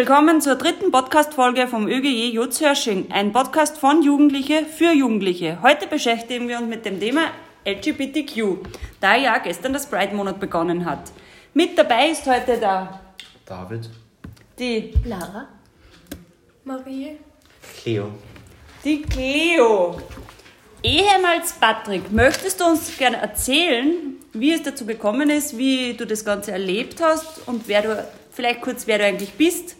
willkommen zur dritten Podcast-Folge vom ÖGJ Jutshörsching, ein Podcast von Jugendliche für Jugendliche. Heute beschäftigen wir uns mit dem Thema LGBTQ, da ja gestern das Pride-Monat begonnen hat. Mit dabei ist heute der David, die Lara. Marie. Cleo. Die Cleo. Ehemals Patrick, möchtest du uns gerne erzählen, wie es dazu gekommen ist, wie du das Ganze erlebt hast und wer du, vielleicht kurz, wer du eigentlich bist?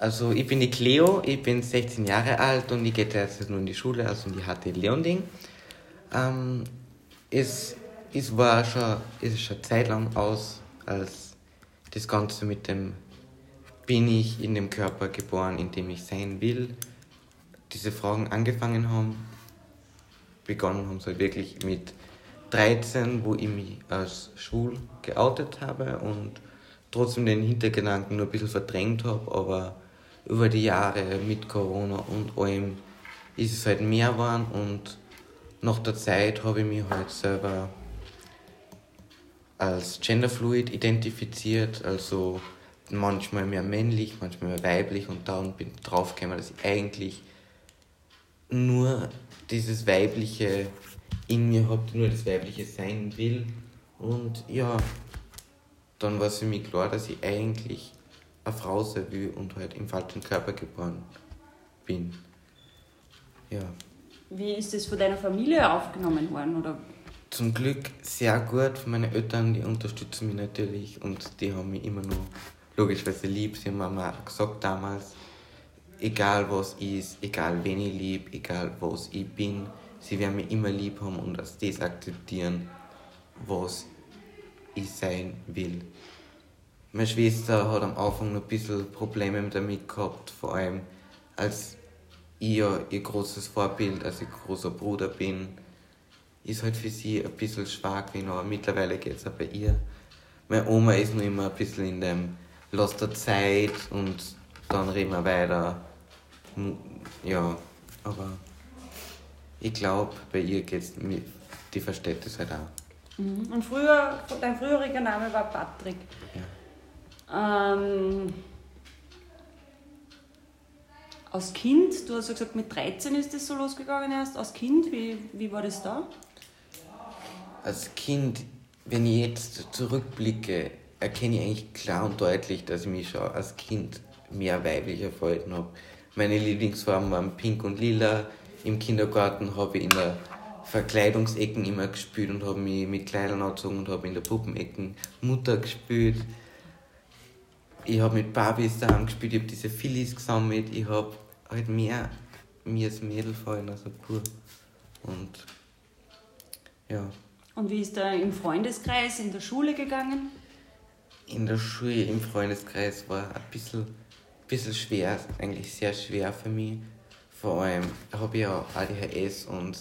Also ich bin die Cleo, ich bin 16 Jahre alt und ich gehe derzeit nur in die Schule, also in die HT Leonding. Ähm, es, es war schon, es ist schon Zeit lang aus, als das Ganze mit dem bin ich in dem Körper geboren, in dem ich sein will, diese Fragen angefangen haben. Begonnen haben halt wirklich mit 13, wo ich mich als schwul geoutet habe und trotzdem den Hintergedanken nur ein bisschen verdrängt habe, aber über die Jahre mit Corona und allem ist es halt mehr geworden und nach der Zeit habe ich mich halt selber als genderfluid identifiziert, also manchmal mehr männlich, manchmal mehr weiblich und dann bin ich draufgekommen, dass ich eigentlich nur dieses weibliche in mir habe, nur das weibliche sein will. Und ja, dann war es für mich klar, dass ich eigentlich eine Frau sein will und halt im falschen Körper geboren bin. Ja. Wie ist das von deiner Familie aufgenommen worden? Oder? Zum Glück sehr gut. Meine Eltern, die unterstützen mich natürlich und die haben mich immer noch logischerweise lieb. Sie haben mir gesagt damals, egal was ist, egal wen ich lieb, egal was ich bin, sie werden mich immer lieb haben und als das akzeptieren, was ich sein will. Meine Schwester hat am Anfang noch ein bisschen Probleme damit gehabt, vor allem als ich ja ihr großes Vorbild, als ich großer Bruder bin, ist halt für sie ein bisschen schwach gewesen, aber mittlerweile geht es auch bei ihr. Meine Oma ist noch immer ein bisschen in dem Lass der Zeit und dann reden wir weiter. Ja, aber ich glaube, bei ihr geht's die versteht das halt auch. Mhm. Und früher, dein früheriger Name war Patrick. Ja. Ähm, als Kind, du hast ja gesagt, mit 13 ist das so losgegangen erst. Als Kind, wie, wie war das da? Als Kind, wenn ich jetzt zurückblicke, erkenne ich eigentlich klar und deutlich, dass ich mich schon als Kind mehr weiblicher verhalten habe. Meine Lieblingsfarben waren pink und lila. Im Kindergarten habe ich in der Verkleidungsecken immer gespielt und habe mich mit Kleidern angezogen und habe in der Puppenecken Mutter gespielt. Ich habe mit Barbies daheim gespielt, ich habe diese Phillies gesammelt, ich habe halt mehr mir als Mädel fallen als Bub. Und ja. Und wie ist da im Freundeskreis, in der Schule gegangen? In der Schule, im Freundeskreis war ein bisschen, bisschen schwer, eigentlich sehr schwer für mich. Vor allem habe ich ja ADHS und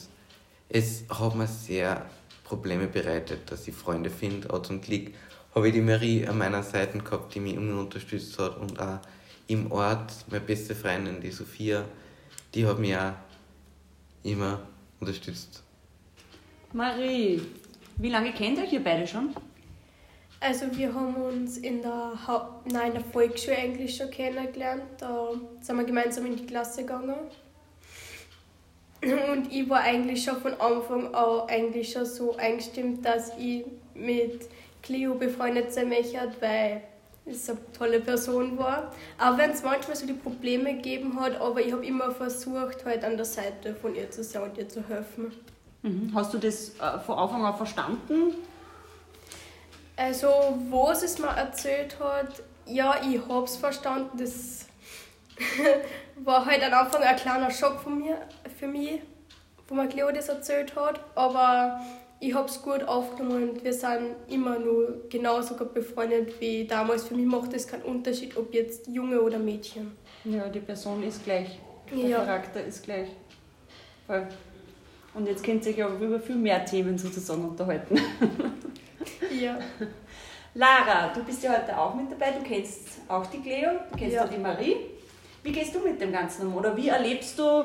es hat mir sehr Probleme bereitet, dass ich Freunde finde. Auch zum Glück habe ich die Marie an meiner Seite gehabt, die mich immer unterstützt hat und auch im Ort, meine beste Freundin, die Sophia, die hat mich auch immer unterstützt. Marie, wie lange kennt euch ihr beide schon? Also wir haben uns in der, ha Nein, in der Volksschule eigentlich schon kennengelernt. Da sind wir gemeinsam in die Klasse gegangen. Und ich war eigentlich schon von Anfang an eigentlich schon so eingestimmt, dass ich mit Cleo befreundet sein möchte, weil es eine tolle Person war. Auch wenn es manchmal so die Probleme gegeben hat, aber ich habe immer versucht, halt an der Seite von ihr zu sein und ihr zu helfen. Mhm. Hast du das äh, von Anfang an verstanden? Also, wo sie es mir erzählt hat, ja, ich habe es verstanden. Das war halt am Anfang ein kleiner Schock von mir, für mich, wo mir Cleo das erzählt hat. Aber ich habe es gut aufgenommen und wir sind immer nur genauso gut befreundet wie damals. Für mich macht es keinen Unterschied, ob jetzt Junge oder Mädchen. Ja, die Person ist gleich. Der Ja. Charakter ist gleich. Voll. Und jetzt könnt ihr euch aber über viel mehr Themen sozusagen unterhalten. Ja. Lara, du bist ja heute auch mit dabei. Du kennst auch die Cleo, du kennst Ja. auch die Marie. Wie gehst du mit dem Ganzen um? Oder wie erlebst du,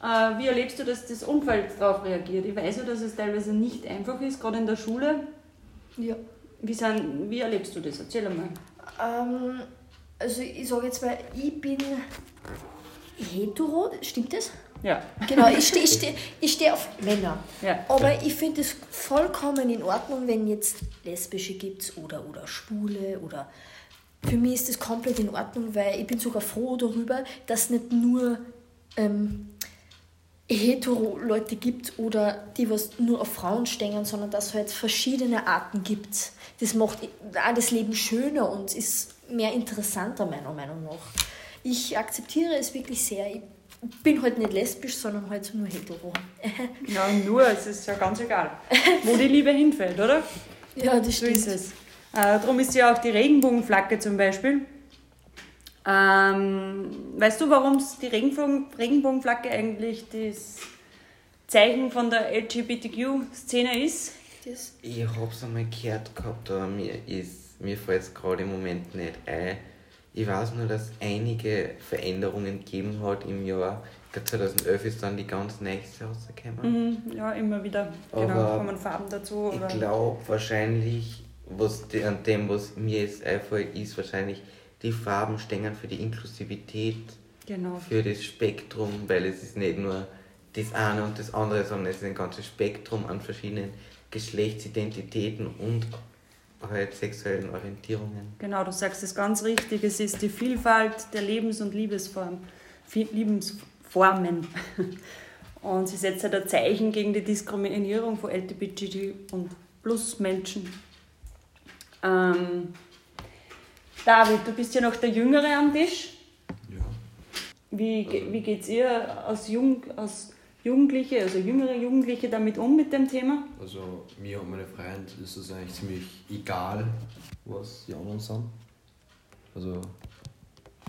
wie erlebst du, dass das Umfeld darauf reagiert? Ich weiß ja, dass es teilweise nicht einfach ist, gerade in der Schule. Ja. Wie, sind, wie erlebst du das? Erzähl einmal. Ähm, also ich sage jetzt mal, ich bin hetero, stimmt das? Ja. Genau, ich stehe ich steh, ich steh auf Männer. Ja. Aber ich finde es vollkommen in Ordnung, wenn jetzt Lesbische gibt oder, oder Schwule oder. Für mich ist das komplett in Ordnung, weil ich bin sogar froh darüber, dass nicht nur ähm, hetero-Leute gibt oder die was nur auf Frauen stehen, sondern dass es halt verschiedene Arten gibt. Das macht das Leben schöner und ist mehr interessanter, meiner Meinung nach. Ich akzeptiere es wirklich sehr. Ich bin halt nicht lesbisch, sondern halt nur hetero. Ja, nur, es ist ja ganz egal, wo die Liebe hinfällt, oder? ja, das So stimmt. ist es. Äh, darum ist ja auch die Regenbogenflagge zum Beispiel. Ähm, weißt du, warum die Regenbogen, Regenbogenflagge eigentlich das Zeichen von der LGBTQ-Szene ist? Das, Ich hab's einmal gehört gehabt, aber mir, ist, mir fällt es gerade im Moment nicht ein. Ich weiß nur, dass einige Veränderungen gegeben hat im Jahr. Ich glaube 2011 ist dann die ganz nächste rausgekommen. Mhm, ja, immer wieder. Genau, Aber kommen Farben dazu. Ich glaube wahrscheinlich, was die, an dem, was mir jetzt einfällt, ist wahrscheinlich, die Farben stehen für die Inklusivität, Genau. für das Spektrum, weil es ist nicht nur das eine und das andere, sondern es ist ein ganzes Spektrum an verschiedenen Geschlechtsidentitäten und halt sexuellen Orientierungen. Genau, du sagst es ganz richtig. Es ist die Vielfalt der Lebens- und Liebesform, Lebensformen. Und sie setzt halt ein Zeichen gegen die Diskriminierung von LGBTQ und Plus-Menschen. Ähm, David, du bist ja noch der Jüngere am Tisch. Ja. Wie, ge- wie geht es ihr als, Jung, als Jugendliche, also jüngere Jugendliche, damit um mit dem Thema? Also mir und meine Freunde ist es eigentlich ziemlich egal, was die anderen sind. Also.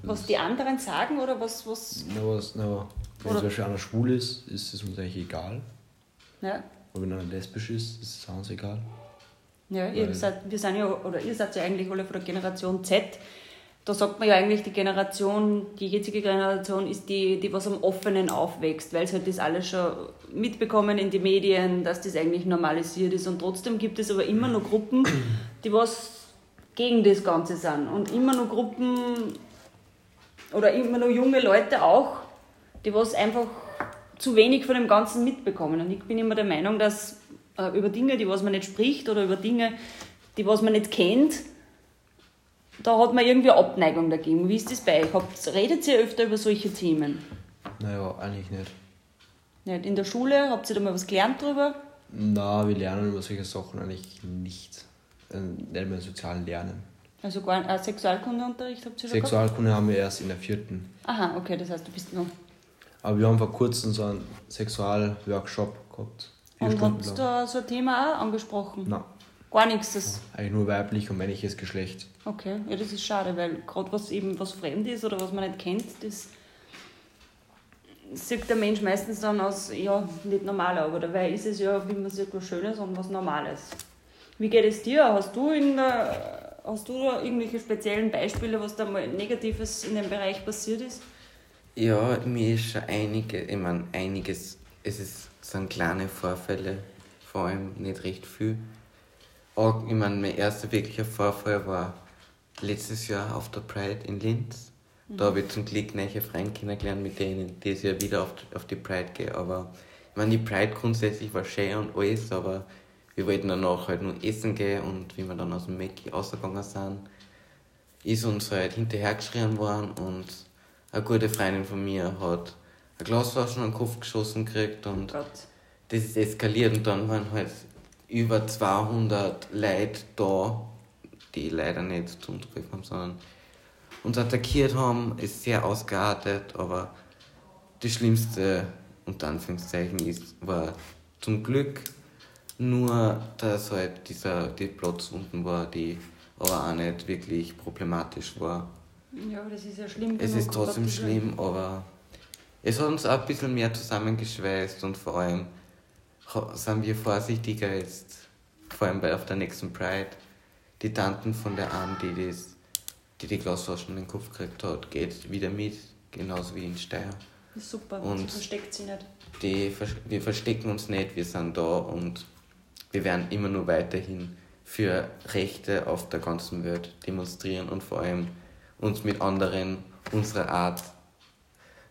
Was die anderen sagen oder was. was Na, was, na, wenn zum Beispiel einer schwul ist, ist es uns eigentlich egal. ja, Und wenn einer lesbisch ist, ist es uns egal. Ja, ihr seid, wir sind ja, oder ihr seid ja eigentlich alle von der Generation Z. Da sagt man ja eigentlich, die Generation, die jetzige Generation ist die, die was am Offenen aufwächst, weil sie halt das alles schon mitbekommen in die Medien, dass das eigentlich normalisiert ist. Und trotzdem gibt es aber immer noch Gruppen, die was gegen das Ganze sind. Und immer noch Gruppen oder immer noch junge Leute auch, die was einfach zu wenig von dem Ganzen mitbekommen. Und ich bin immer der Meinung, dass über Dinge, die was man nicht spricht oder über Dinge, die was man nicht kennt, da hat man irgendwie eine Abneigung dagegen. Wie ist das bei euch? Habt, redet ihr öfter über solche Themen? Naja, eigentlich nicht. Nicht in der Schule? Habt ihr da mal was gelernt drüber? Na, wir lernen über solche Sachen eigentlich nicht. Äh, nicht mehr im sozialen Lernen. Also gar, äh, Sexualkundeunterricht habt ihr schon gehabt? Sexualkunde haben wir erst in der vierten. Aha, okay, das heißt, du bist noch. Aber wir haben vor kurzem so einen Sexualworkshop gehabt. Vier Und habt ihr da so ein Thema auch angesprochen? Nein, Gar nichts. Das, eigentlich nur weiblich und männliches Geschlecht. okay, ja, das ist schade, weil gerade was eben was fremd ist oder was man nicht kennt, das sieht der Mensch meistens dann als, ja, nicht normal, aber dabei ist es ja, wie man sagt, was Schönes und was Normales. Wie geht es dir? Hast du, in der, hast du da irgendwelche speziellen Beispiele, was da mal Negatives in dem Bereich passiert ist? Ja, mir ist schon einige, ich meine, einiges, es ist, sind kleine Vorfälle, vor allem nicht recht viel. Auch, ich meine, mein erster wirklicher Vorfall war letztes Jahr auf der Pride in Linz. Da habe ich zum Glück neue Freunde kennengelernt, mit denen dieses Jahr wieder auf, auf die Pride gehe. Aber ich meine, die Pride grundsätzlich war schön und alles, aber wir wollten danach halt nur essen gehen und wie wir dann aus dem Mäcki rausgegangen sind, ist uns halt hinterhergeschrien worden und eine gute Freundin von mir hat ein Glasflaschen an den Kopf geschossen gekriegt und Gott. das ist eskaliert und dann waren halt über 200 Leute da, die leider nicht zu uns geholfen haben, sondern uns attackiert haben, ist sehr ausgeartet, aber das Schlimmste, unter Anführungszeichen, ist, war zum Glück nur, dass halt dieser, die Platzwunden war, die aber auch nicht wirklich problematisch war. Ja, aber das ist ja schlimm. Es ist trotzdem schlimm, aber es hat uns auch ein bisschen mehr zusammengeschweißt und vor allem sind wir vorsichtiger jetzt, vor allem bei auf der nächsten Pride. Die Tanten von der Anne, die das, die, die Glasflaschen in den Kopf gekriegt hat, geht wieder mit, genauso wie in Steyr. Super, Und- sie versteckt sie nicht. Die, wir verstecken uns nicht, wir sind da und wir werden immer nur weiterhin für Rechte auf der ganzen Welt demonstrieren und vor allem uns mit anderen unserer Art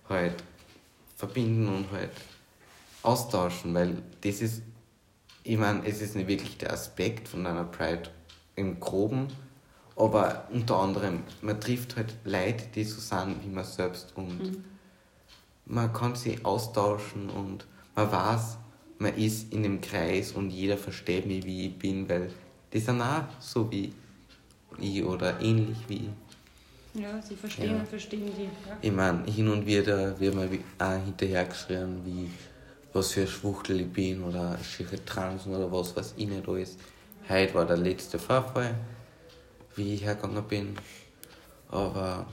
halt verbinden und halt austauschen, weil das ist, ich meine, es ist nicht wirklich der Aspekt von einer Pride im Groben, aber unter anderem, man trifft halt Leute, die so sind wie man selbst und Mhm. man kann sich austauschen und man weiß, man ist in dem Kreis und jeder versteht mich, wie ich bin, weil die sind auch so wie ich oder ähnlich wie ich. Ja, sie verstehen Ja. und verstehen die. Ja. Ich meine, hin und wieder wird mir auch hinterhergeschrien, wie was für ein Schwuchtel ich bin oder schiefe Transen oder was weiß ich nicht alles. Heute war der letzte Vorfall, wie ich hergegangen bin. Aber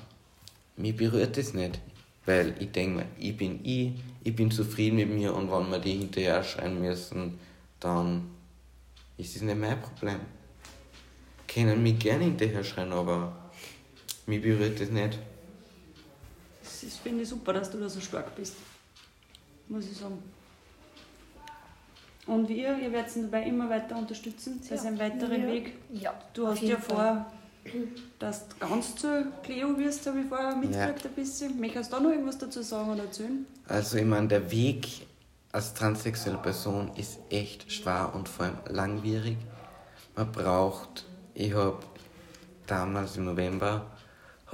mich berührt das nicht. Weil ich denke mir, ich bin ich, ich bin zufrieden mit mir und wenn wir die hinterher schreien müssen, dann ist es nicht mein Problem. Können mich gerne hinterher schreien, aber mich berührt das nicht. Das ist- finde ich super, dass du da so stark bist. Muss ich sagen. Und ihr, ihr werdet ihn dabei immer weiter unterstützen. Das ist ein weiterer Ja. Weg. Ja, Du hast ja Fall. vor, dass du ganz zu Cleo wirst, habe ich vorher mitgekriegt ein bisschen. Möchtest du da noch irgendwas dazu sagen oder erzählen? Also ich meine, der Weg als transsexuelle Person ist echt schwer und vor allem langwierig. Man braucht, ich habe damals im November,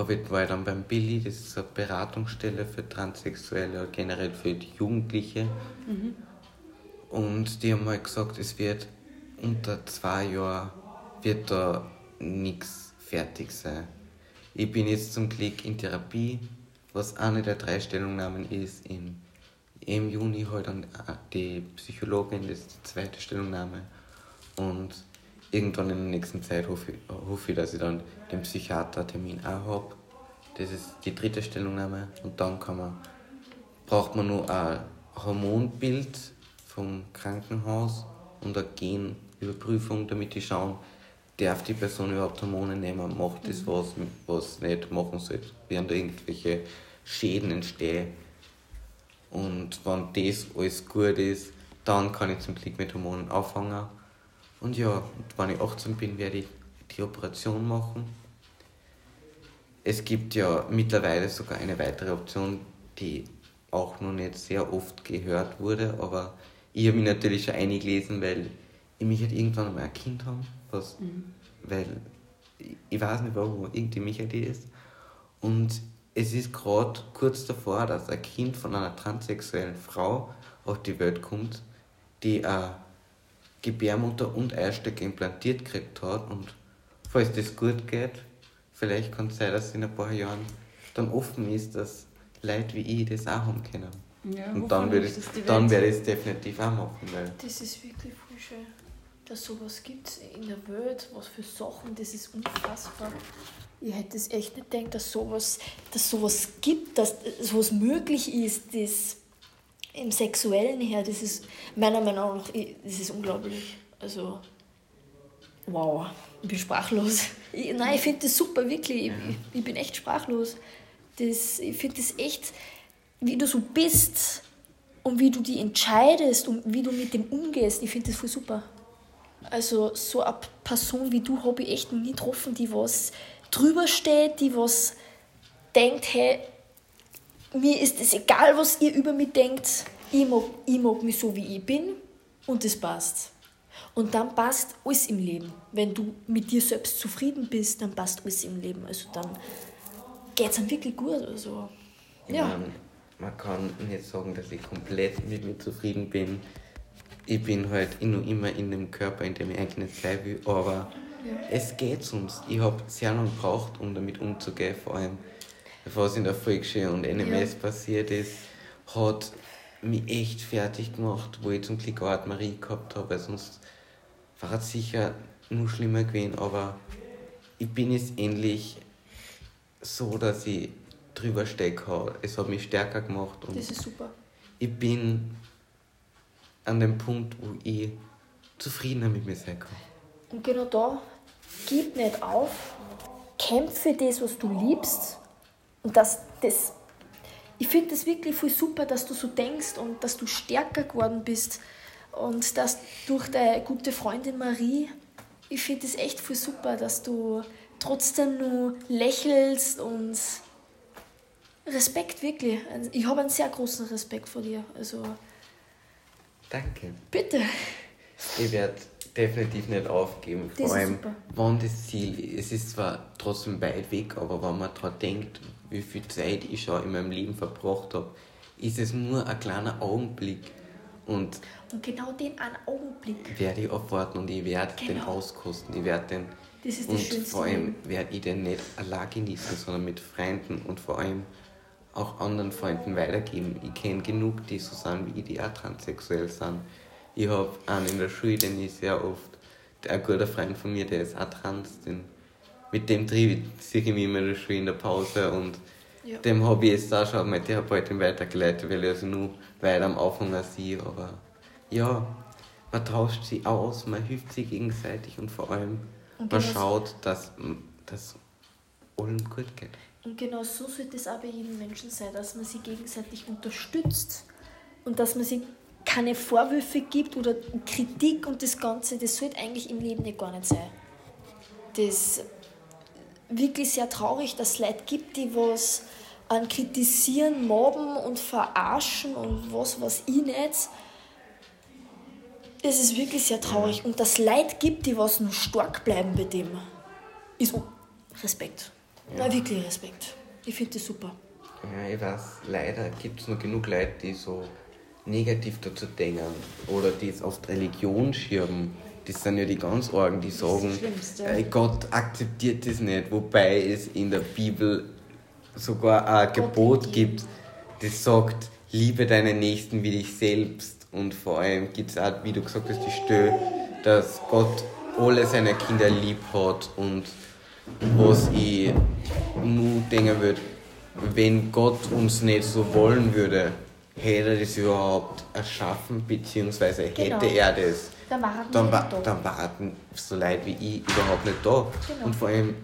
ich, war dann beim Billy, das ist eine Beratungsstelle für Transsexuelle oder generell für die Jugendliche. Und die haben halt gesagt, es wird unter zwei Jahren wird da nichts fertig sein. Ich bin jetzt zum Glück in Therapie, was eine der drei Stellungnahmen ist. In, Im Juni halt dann die Psychologin, das ist die zweite Stellungnahme. Und irgendwann in der nächsten Zeit hoffe ich, hoffe ich dass ich dann den Psychiatertermin auch habe. Das ist die dritte Stellungnahme. Und dann kann man, braucht man nur ein Hormonbild vom Krankenhaus und eine Genüberprüfung, damit die schauen, darf die Person überhaupt Hormone nehmen, macht das was, was nicht machen sollte, werden da irgendwelche Schäden entstehen. Und wenn das alles gut ist, dann kann ich zum Glück mit Hormonen anfangen. Und ja, und wenn ich 18 bin, werde ich die Operation machen. Es gibt ja mittlerweile sogar eine weitere Option, die auch noch nicht sehr oft gehört wurde, aber ich habe mich natürlich schon eingelesen, weil ich mich halt irgendwann einmal ein Kind haben, was, weil ich, ich weiß nicht warum, irgendwie mich halt ist. Und es ist gerade kurz davor, dass ein Kind von einer transsexuellen Frau auf die Welt kommt, die eine Gebärmutter und Eierstöcke implantiert gekriegt hat. Und falls das gut geht, vielleicht kann es sein, dass in ein paar Jahren dann offen ist, dass Leute wie ich das auch haben können. Ja, und dann werde ich, die dann Welt- werde ich es definitiv auch machen, weil Das ist wirklich voll schön, dass sowas gibt in der Welt, was für Sachen, das ist unfassbar. Ich hätte es echt nicht gedacht, dass sowas, dass sowas gibt, dass sowas möglich ist, das im Sexuellen her, das ist meiner Meinung nach, das ist unglaublich. Also, wow, ich bin sprachlos. Ich, nein, ich finde das super, wirklich. Ich, ich bin echt sprachlos. Das, ich finde das echt, wie du so bist und wie du die entscheidest und wie du mit dem umgehst. Ich finde das voll super. Also so eine Person wie du habe ich echt noch nie getroffen, die was drüber steht, die was denkt, hey, mir ist es egal, was ihr über mich denkt. Ich mag, ich mag mich so, wie ich bin und das passt. Und dann passt alles im Leben. Wenn du mit dir selbst zufrieden bist, dann passt alles im Leben. Also dann geht es einem wirklich gut. Also, Ich ja. mein, man kann nicht sagen, dass ich komplett mit mir zufrieden bin. Ich bin halt nur immer in dem Körper, in dem ich eigentlich nicht sein will, aber es geht sonst. Ich habe sehr lange gebraucht, um damit umzugehen, vor allem was in der Volksschule und NMS passiert ist, hat mich echt fertig gemacht, wo ich zum Glück auch Marie gehabt habe, weil sonst war es sicher nur schlimmer gewesen, aber ich bin jetzt endlich so, dass ich drüber stecke. Es hat mich stärker gemacht und Das ist super. ich bin an dem Punkt, wo ich zufriedener mit mir sein kann. Und genau da, gib nicht auf, kämpf für das, was du liebst. Und das, das ich finde das wirklich voll super, dass du so denkst und dass du stärker geworden bist. Und dass durch deine gute Freundin Marie, ich finde das echt voll super, dass du trotzdem nur lächelst und Respekt, wirklich. Also Ich habe einen sehr großen Respekt vor dir. Also, Danke. bitte. Ich werde definitiv nicht aufgeben. Das Vor ist allem, wenn das Ziel, es ist zwar trotzdem weit weg, aber wenn man daran denkt, wie viel Zeit ich schon in meinem Leben verbracht habe, ist es nur ein kleiner Augenblick. Und Und genau den einen Augenblick. werde ich abwarten und ich werde den Genau. auskosten. Ich werde den. Das ist das und Schönste vor allem werde ich den nicht allein genießen, sondern mit Freunden und vor allem auch anderen Freunden weitergeben. Ich kenne genug, die so sind wie ich, die auch transsexuell sind. Ich habe einen in der Schule, den ich sehr oft, der- ein guter Freund von mir, der ist auch trans, den, mit dem trieb ich, mich immer in der Schule in der Pause und Ja. dem habe ich jetzt auch schon meine Therapeutin weitergeleitet, weil ich also nur weiter am Anfang als sie, aber ja, man tauscht sie aus, man hilft sie gegenseitig und vor allem Und man genau schaut, dass das allen gut geht. Und genau so sollte es auch bei jedem Menschen sein, dass man sie gegenseitig unterstützt und dass man sie keine Vorwürfe gibt oder Kritik und das Ganze, das sollte eigentlich im Leben nicht gar nicht sein. Das wirklich sehr traurig, dass es Leute gibt, die was an kritisieren, mobben und verarschen und was weiß ich nicht. Das ist wirklich sehr traurig. Und dass es Leute gibt, die was nur stark bleiben bei dem, ist oh, Respekt. Na, wirklich Respekt. Ich finde das super. Ja, ich weiß, leider gibt es noch genug Leute, die so negativ dazu denken oder die es oft Religion schirmen. Das sind ja die ganz Argen, die sagen, äh, Gott akzeptiert das nicht, wobei es in der Bibel sogar ein Gebot gibt, das sagt, liebe deinen Nächsten wie dich selbst. Und vor allem gibt es auch, wie du gesagt hast, die Stelle, dass Gott alle seine Kinder lieb hat. Und was ich nur denken würde, wenn Gott uns nicht so wollen würde, hätte er das überhaupt erschaffen, beziehungsweise hätte Genau. er das, Dann dann, da. dann waren so Leute wie ich überhaupt nicht da. Genau. Und vor allem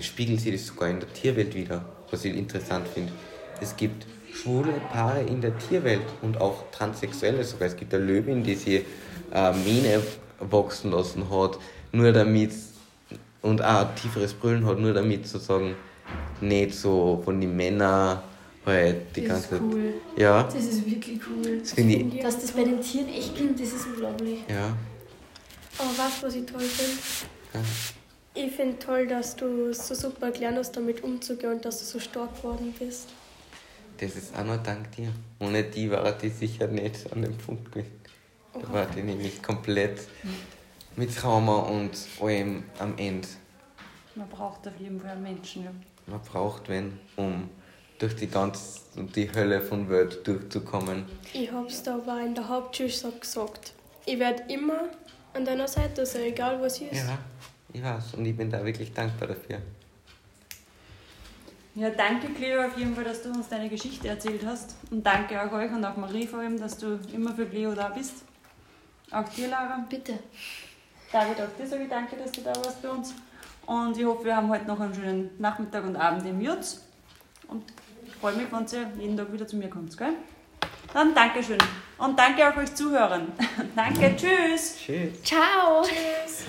spiegelt sich das sogar in der Tierwelt wieder, was ich interessant finde. Es gibt schwule Paare in der Tierwelt und auch Transsexuelle sogar. Es gibt eine Löwin, die sich äh, Mähne wachsen lassen hat, nur damit und auch ein tieferes Brüllen hat, nur damit sozusagen nicht so von den Männern halt die Das ist ganze cool. Ja, Das ist wirklich cool. das finde ich. Dass das bei den Tieren echt gibt, das ist unglaublich. Ja, Aber weißt du, was ich toll finde? ja. Ich finde toll, dass du so super gelernt hast, damit umzugehen und dass du so stark geworden bist. Das ist auch nur dank dir. Ohne die war die sicher nicht an dem Punkt gewesen. Da war die nämlich komplett mit Trauma und allem am Ende. Man braucht auf jeden Fall einen Menschen, ja. Man braucht wen, um durch die ganze die Hölle von Welt durchzukommen. Ich hab's da aber in der Hauptschule schon gesagt. Ich werde immer an deiner Seite sein, egal was ist. Ja, ich weiß. Und ich bin da wirklich dankbar dafür. Ja, danke Cleo auf jeden Fall, dass du uns deine Geschichte erzählt hast. Und danke auch euch und auch Marie vor allem, dass du immer für Cleo da bist. Auch dir, Lara. Bitte. David, auch dir sage ich danke, dass du da warst bei uns. Und ich hoffe, wir haben heute noch einen schönen Nachmittag und Abend im Jutz. Und freue mich, wenn ihr jeden Tag wieder zu mir kommt, gell? Dann Dankeschön. Und danke auch euch Zuhörern. danke, tschüss. Tschüss. Ciao. Tschüss.